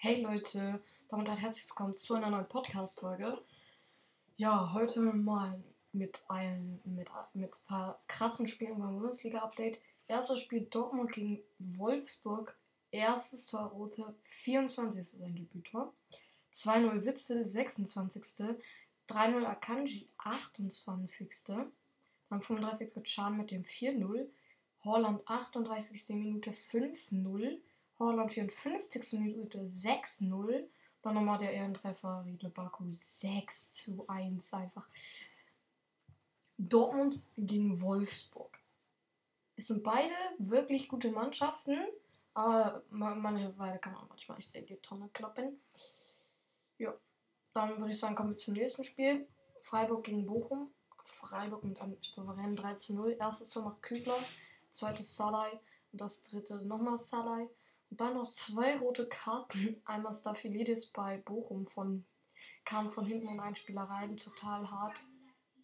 Hey Leute, damit ein herzlich willkommen zu einer neuen Podcast-Folge. Ja, heute mal mit einem mit, mit ein paar krassen Spielen beim Bundesliga-Update. Erstes Spiel Dortmund gegen Wolfsburg. Erstes Tor Rote, 24. sein Debüttor. 2-0 Witzel, 26. 3-0 Akanji, 28. Dann 35. Chan mit dem 4-0. Holland 38. Minute 5-0. Holland 54. Minute 6-0. Dann nochmal der Ehrentreffer Riedle Baku 6 zu 1 einfach. Dortmund gegen Wolfsburg. Es sind beide wirklich gute Mannschaften, aber beide kann man manchmal echt in die Tonne kloppen. Ja, dann würde ich sagen, kommen wir zum nächsten Spiel. Freiburg gegen Bochum. Freiburg mit einem souveränen 3 zu 0. Erstes Tor macht Kübler, zweites Salai und das dritte nochmal Salai. Und dann noch zwei rote Karten. Einmal Staphylidis bei Bochum von kam von hinten in Einspieler rein, total hart.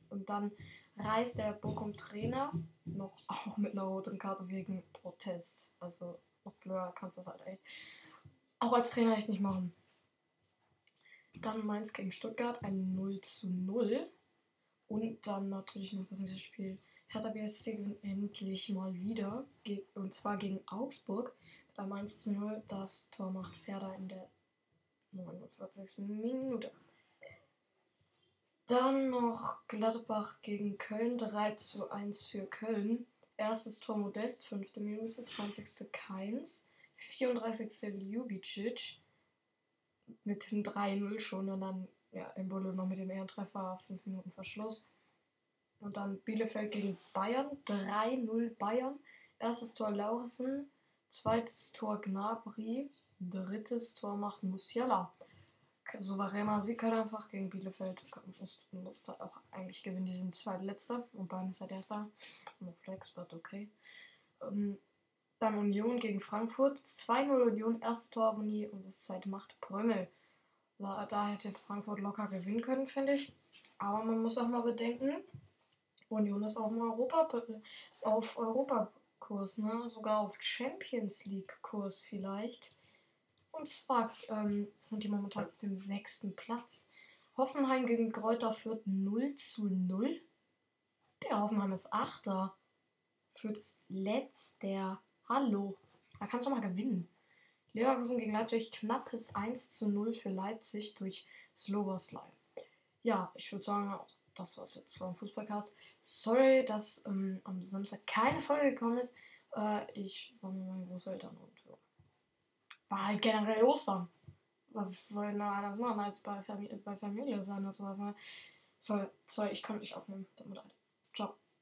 Und dann reist der Bochum-Trainer noch auch mit einer roten Karte wegen Protest. Also noch blöder kannst du das halt echt. Auch als Trainer echt nicht machen. Dann Mainz gegen Stuttgart, ein 0 zu 0. Und dann natürlich noch das nächste Spiel. Hertha BSC gewinnt endlich mal wieder. Und zwar gegen Augsburg. Beim 1 zu 0. Das Tor macht Serda in der 49. Minute. Dann noch Gladbach gegen Köln. 3 zu 1 für Köln. Erstes Tor Modest, 5. Minute, 20. Keins, 34. Ljubicic mit dem 3-0 schon und dann ja, Embolo noch mit dem Ehrentreffer, 5 Minuten Verschluss. Und dann Bielefeld gegen Bayern, 3-0 Bayern. Erstes Tor Laursen, zweites Tor Gnabry, drittes Tor macht Musiala. Souveräner Sieg halt einfach gegen Bielefeld. Muss, halt auch eigentlich gewinnen. Die sind zweitletzter und Bayern ist halt erster. No Flex, but okay. Ähm, dann Union gegen Frankfurt. 2-0 Union, erstes Tor Abonnie und das zweite macht Prömmel. Da, da hätte Frankfurt locker gewinnen können, finde ich. Aber man muss auch mal bedenken, Union ist auf Europa ist auf Europakurs, ne? Sogar auf Champions League Kurs vielleicht. Und zwar ähm, sind die momentan auf dem sechsten Platz. Hoffenheim gegen Kräuter führt 0 zu 0. Der Hoffenheim ist Achter. Führt das letzter. Hallo. Da kannst du mal gewinnen. Leverkusen gegen Leipzig knappes 1 zu 0 für Leipzig durch Sloboslai. Ja, ich würde sagen, das war's jetzt vom Fußballcast. Sorry, dass ähm, am Samstag keine Folge gekommen ist. Äh, ich war mit meinen Großeltern und ja. war halt generell Ostern. Was soll noch anders machen als bei, Famili bei Familie sein und sowas. Ne? Sorry, sorry, ich konnte nicht aufnehmen. Tut mir leid. Ciao.